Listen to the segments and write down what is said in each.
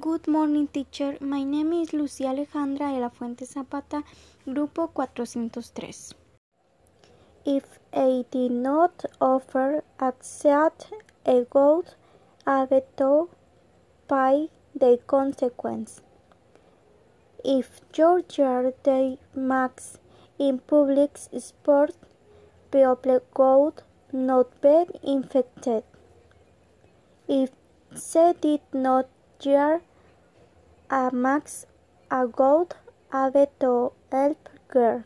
Good morning, teacher. My name is Lucía Alejandra de la Fuente Zapata, Grupo 403. If I did not offer accept a good habit by the consequence. If your day max in public sport, people would not be infected. If they did not year a max a good habit to help girl.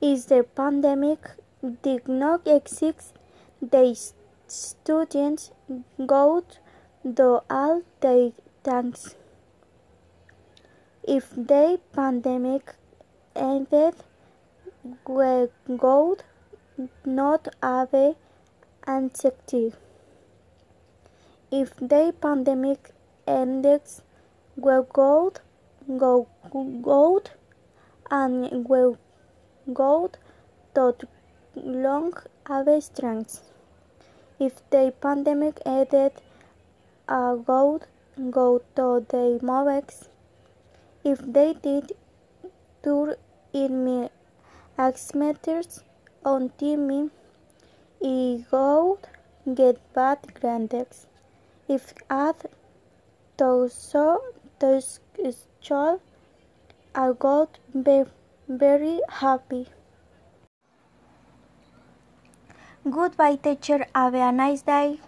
If the pandemic did not exist, the students would do all their things. If the pandemic ended, we would not have anxiety. If the pandemic ends, we would go out and we would not long have strength. If the pandemic ended, I would go to the movies. If they did tour in me meters on TV, I would get bad grades. If add so this child, I would be very happy. Goodbye, teacher. Have a nice day.